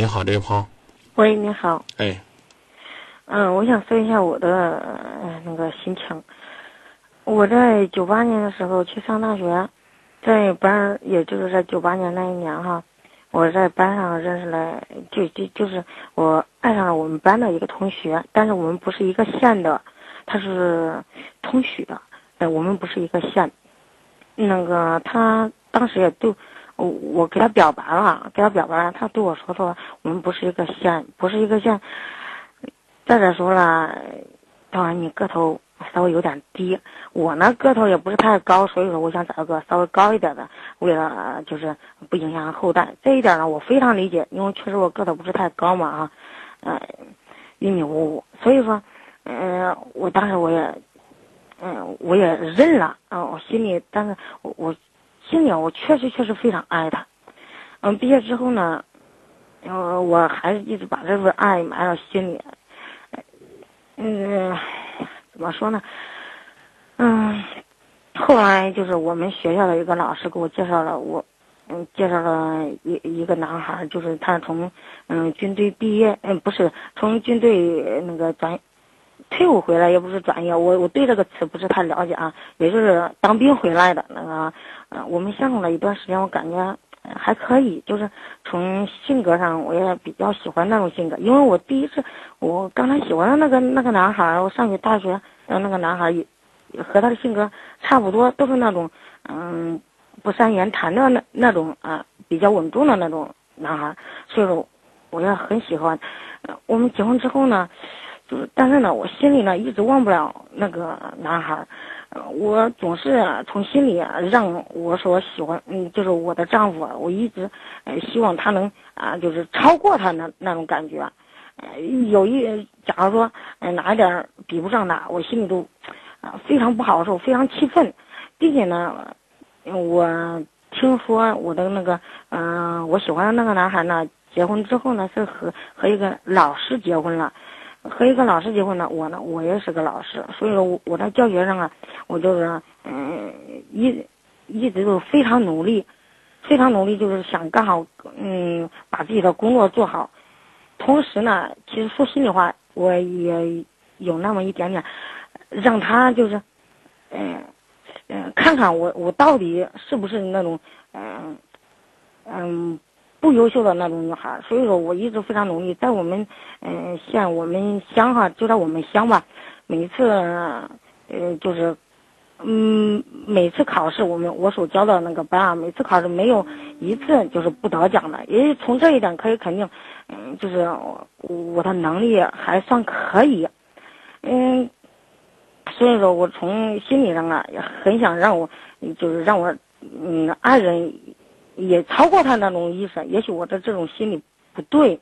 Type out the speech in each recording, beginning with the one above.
你好，这位朋友。喂，你好。哎。嗯，我想说一下我的那个心情。我在九八年的时候去上大学，在班，也就是在九八年那一年哈，我在班上认识了，就就就是我爱上了我们班的一个同学，但是我们不是一个县的，他是通许的，哎，我们不是一个县。那个他当时也对我，我给他表白了，给他表白了，他对我说说，我们不是一个县，不是一个县。再者说了，当然你个头稍微有点低，我呢个头也不是太高，所以说我想找个稍微高一点的，为了就是不影响后代。这一点呢，我非常理解，因为确实我个头不是太高嘛啊，呃，一米五五，所以说，嗯，我当时我也，嗯，我也认了啊，我心里，但是我我心里我确实确实非常爱他。嗯，毕业之后呢，嗯，我还是一直把这份爱埋到心里。嗯，怎么说呢？嗯，后来就是我们学校的一个老师给我介绍了我，嗯，介绍了一一个男孩，就是他从嗯军队毕业，嗯，不是从军队那个转退伍回来，也不是转业，我我对这个词不是太了解啊，也就是当兵回来的那个，嗯，我们相处了一段时间，我感觉。还可以，就是从性格上，我也比较喜欢那种性格。因为我第一次，我刚才喜欢的那个那个男孩，我上学大学，呃，那个男孩也和他的性格差不多，都是那种嗯不善言谈的那那种啊，比较稳重的那种男孩。所以说，我也很喜欢。我们结婚之后呢，就是但是呢，我心里呢一直忘不了那个男孩。我总是从心里让我所喜欢，嗯，就是我的丈夫，我一直呃希望他能啊，就是超过他那那种感觉。呃，有一假如说哪一点比不上他，我心里都啊非常不好受，非常气愤，并且呢，我听说我的那个嗯，我喜欢的那个男孩呢，结婚之后呢是和和一个老师结婚了。和一个老师结婚呢，我呢，我也是个老师，所以说，我我在教学上啊，我就是嗯，一一直都非常努力，非常努力，就是想干好，嗯，把自己的工作做好。同时呢，其实说心里话，我也有那么一点点，让他就是，嗯嗯，看看我我到底是不是那种嗯嗯。不优秀的那种女孩，所以说我一直非常努力。在我们嗯县，我们乡哈，就在我们乡吧，每次呃就是嗯每次考试，我们我所教的那个班啊，每次考试没有一次就是不得奖的。也从这一点可以肯定，嗯，就是我的能力还算可以，嗯，所以说我从心理上啊也很想让我就是让我嗯爱人。也超过他那种意思，也许我的这种心理不对，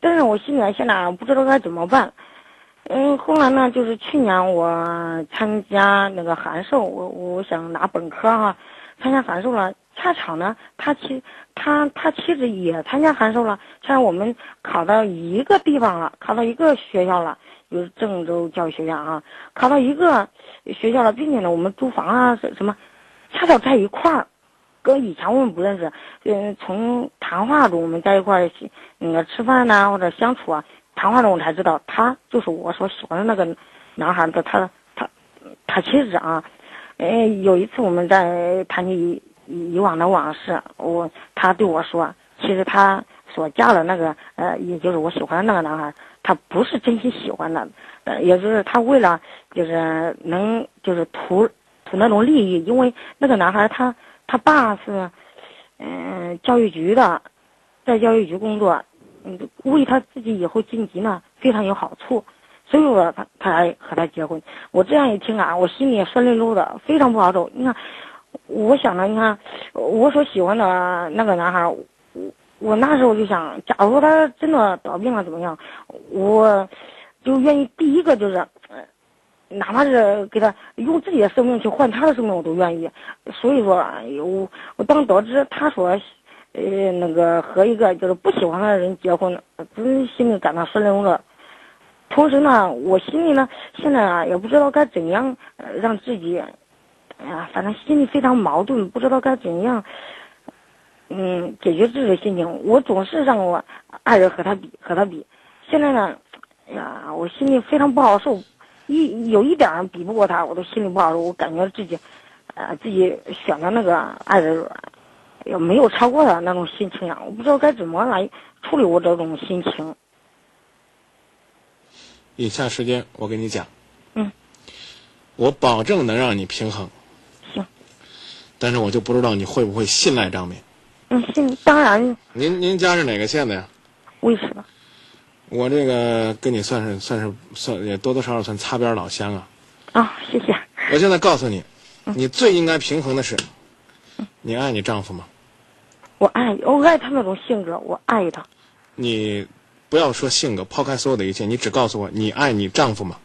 但是我心里现在不知道该怎么办。嗯，后来呢，就是去年我参加那个函授，我我想拿本科哈，参加函授了，恰巧呢，他妻他他妻子也参加函授了，恰巧我们考到一个地方了，考到一个学校了，就是郑州教育学院啊，考到一个学校了，并且呢，我们租房啊什什么，恰巧在一块儿。跟以前我们不认识，嗯，从谈话中我们在一块儿，那个吃饭呐或者相处啊，谈话中我才知道他就是我所喜欢的那个男孩的他他他妻子啊，嗯，有一次我们在谈起以往的往事，我他对我说，其实他所嫁的那个呃，也就是我喜欢的那个男孩，他不是真心喜欢的，呃，也就是他为了就是能就是图图那种利益，因为那个男孩他。他爸是，嗯，教育局的，在教育局工作，嗯，为他自己以后晋级呢非常有好处，所以说他他来和他结婚。我这样一听啊，我心里酸溜溜的，非常不好受。你看，我想着，你看，我所喜欢的那个男孩，我我那时候就想，假如他真的得病了怎么样，我就愿意第一个就是。哪怕是给他用自己的生命去换他的生命，我都愿意。所以说，我我当得知他说，呃，那个和一个就是不喜欢的人结婚，真心里感到酸溜了。同时呢，我心里呢，现在啊，也不知道该怎样让自己，哎呀，反正心里非常矛盾，不知道该怎样，嗯，解决自己的心情。我总是让我爱人和他比，和他比。现在呢，哎呀，我心里非常不好受，一有一点儿比不过他，我都心里不好受。我感觉自己，呃，自己选的那个爱人，也没有超过他那种心情呀。我不知道该怎么来处理我这种心情。以下时间我跟你讲，嗯，我保证能让你平衡，行，但是我就不知道你会不会信赖张敏。嗯，信当然您您家是哪个县的呀？为什么？我这个跟你算是算是算也多多少少算擦边老乡啊。啊，谢谢。我现在告诉你，你最应该平衡的是，你爱你丈夫吗？我爱我爱他那种性格，我爱他。你不要说性格，抛开所有的一切，你只告诉我你爱你丈夫吗？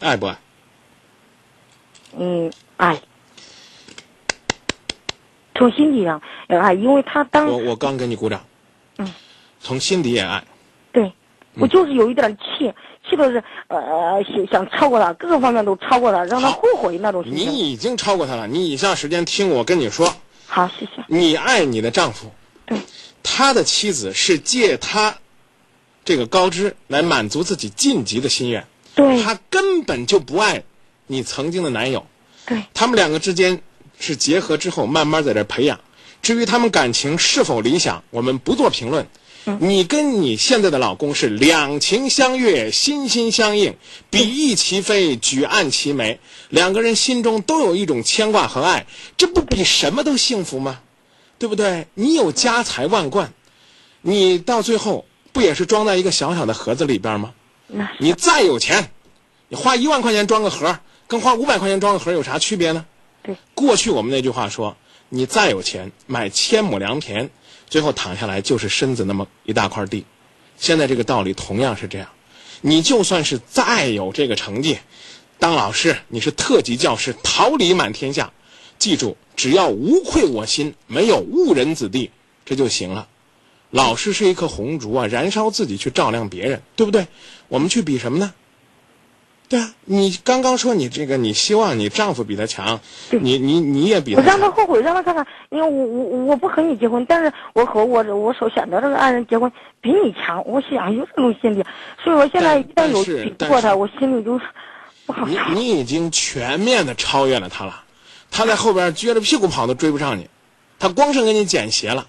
爱不爱？嗯，爱。从心底上也爱，因为他当我我刚给你鼓掌。嗯。从心底也爱。对，我就是有一点气，气的是呃想想超过他，各个方面都超过他，让他后悔那种心你。已经超过他了，你以下时间听我跟你说，好，谢谢。你爱你的丈夫，对，他的妻子是借他这个高枝来满足自己晋级的心愿，对他根本就不爱你曾经的男友，对他们两个之间是结合之后慢慢在这培养。至于他们感情是否理想，我们不做评论。你跟你现在的老公是两情相悦、心心相印、比翼齐飞、举案齐眉，两个人心中都有一种牵挂和爱，这不比什么都幸福吗？对不对？你有家财万贯，你到最后不也是装在一个小小的盒子里边吗？你再有钱，你花一万块钱装个盒，跟花五百块钱装个盒有啥区别呢？对，过去我们那句话说，你再有钱买千亩良田，最后躺下来就是身子那么一大块地。现在这个道理同样是这样，你就算是再有这个成绩，当老师你是特级教师，桃李满天下，记住，只要无愧我心，没有误人子弟，这就行了。老师是一颗红烛啊，燃烧自己去照亮别人，对不对？我们去比什么呢？对啊，你刚刚说你这个，你希望你丈夫比他强，你你你也比我他强，让他后悔，让他看看，因为我我我不和你结婚，但是我和我我所选择这个爱人结婚比你强，我想有这种心理，所以我现在一旦有比不过他，我心里就不好你受。你已经全面的超越了他了，他在后边撅着屁股跑都追不上你，他光剩给你捡鞋了，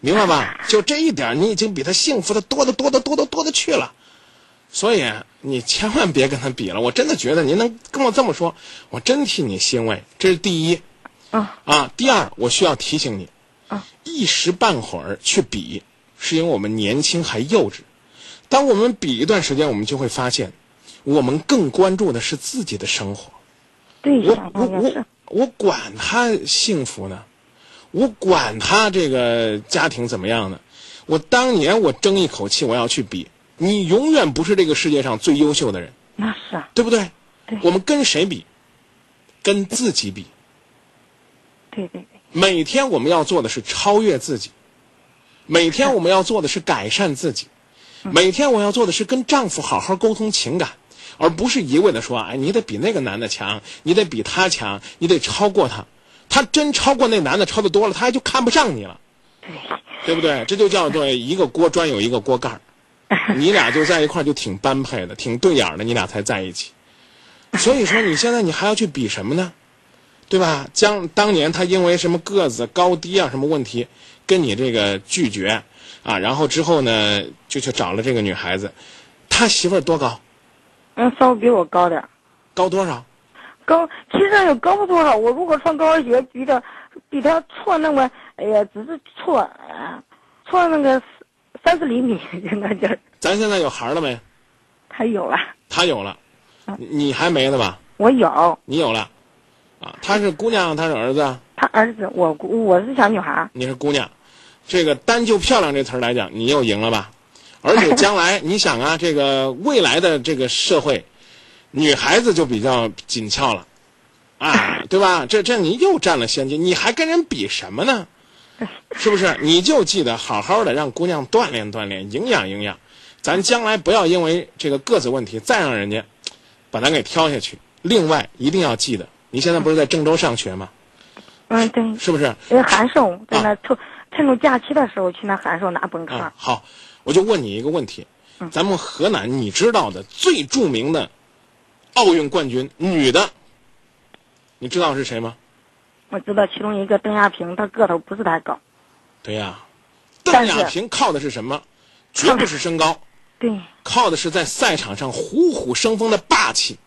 明白吧？就这一点，你已经比他幸福的多的多的多的多的去了，所以你千万别跟他比了。我真的觉得您能跟我这么说，我真替你欣慰。这是第一啊啊，第二，我需要提醒你啊，一时半会儿去比，是因为我们年轻还幼稚。当我们比一段时间，我们就会发现，我们更关注的是自己的生活。对，我我我我管他幸福呢，我管他这个家庭怎么样呢？我当年我争一口气，我要去比，你永远不是这个世界上最优秀的人，那是啊，对不对？对。我们跟谁比？跟自己比。对对对，每天我们要做的是超越自己，每天我们要做的是改善自己，每天我要做的是跟丈夫好好沟通情感，而不是一味的说，哎，你得比那个男的强，你得比他强，你得超过他。他真超过那男的超的多了，他就看不上你了，对，对不对？这就叫做一个锅专有一个锅盖儿，你俩就在一块儿就挺般配的，挺对眼儿的，你俩才在一起。所以说，你现在你还要去比什么呢？对吧？将当年他因为什么个子高低啊什么问题，跟你这个拒绝啊，然后之后呢就去找了这个女孩子，他媳妇儿多高？嗯，稍微比我高点儿，高多少？高其实也高不多少。我如果穿高跟鞋，比他比他错那么，哎呀，只是错，呃错那个三四厘米，应 该就是。咱现在有孩儿了没？他有了，他有了，你你还没呢吧？我有，你有了，啊，他是姑娘，他是儿子啊，他儿子，我我是小女孩。你是姑娘，这个单就漂亮这词儿来讲，你又赢了吧？而且将来 你想啊，这个未来的这个社会，女孩子就比较紧俏了，啊，对吧？这这你又占了先机，你还跟人比什么呢？是不是？你就记得好好的让姑娘锻炼锻炼，营养营养，咱将来不要因为这个个子问题再让人家把咱给挑下去。另外一定要记得，你现在不是在郑州上学吗？嗯，对，是不是？因为函授在那趁，趁着假期的时候去那函授拿本科。嗯，好，我就问你一个问题，咱们河南你知道的最著名的奥运冠军女的，你知道是谁吗？我知道其中一个邓亚萍，她个头不是太高。对呀，邓亚萍靠的是什么？绝不是身高，对靠的是在赛场上虎虎生风的霸气。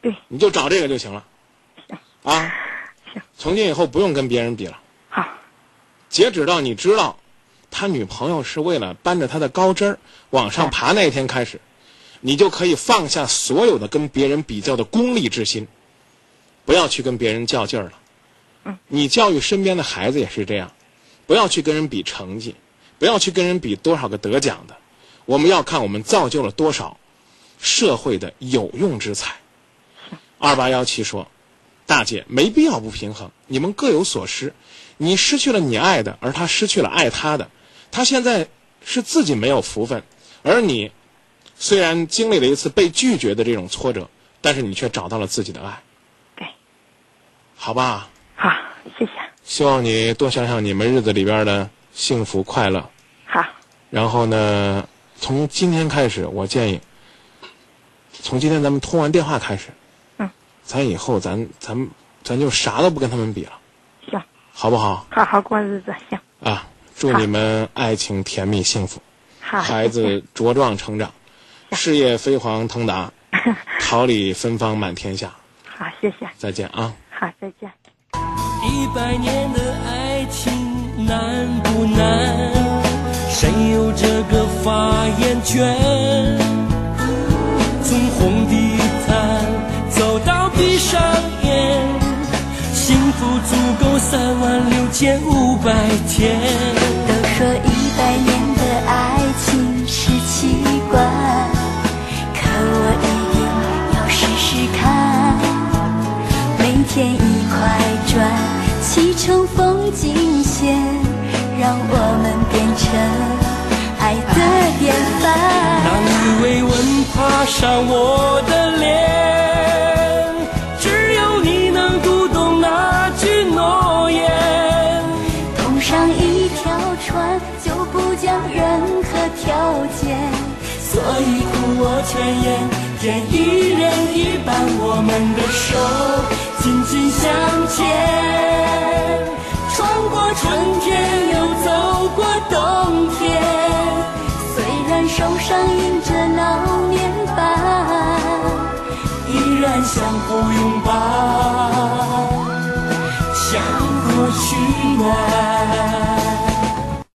对，你就找这个就行了。行啊，行从今以后不用跟别人比了。好，截止到你知道他女朋友是为了扳着他的高枝儿往上爬那一天开始，你就可以放下所有的跟别人比较的功利之心，不要去跟别人较劲儿了。嗯，你教育身边的孩子也是这样，不要去跟人比成绩，不要去跟人比多少个得奖的，我们要看我们造就了多少社会的有用之才。二八幺七说。大姐，没必要不平衡，你们各有所失。你失去了你爱的，而他失去了爱他的。他现在是自己没有福分，而你虽然经历了一次被拒绝的这种挫折，但是你却找到了自己的爱，对，好吧？好，谢谢。希望你多想想你们日子里边的幸福快乐。好，然后呢，从今天开始，我建议，从今天咱们通完电话开始，嗯，咱以后咱咱咱就啥都不跟他们比了，行，好不好？好好过日子，行，啊，祝你们爱情甜蜜幸福，好，孩子茁壮成长，事业飞黄腾达，桃李芬芳满天下。好，谢谢，再见啊！好，再见。一百年的爱情难不难？谁有这个发言权？从红地毯走到闭上眼，幸福足够三万六千五百天。成风景线，让我们变成爱的典范。当鱼尾纹爬上我的脸，只有你能读懂那句诺言。同上一条船，就不讲任何条件。所以苦我全言，天一人一半，我们的手紧紧相牵，冬天虽然手上印着老年斑依然相互拥抱相互取暖。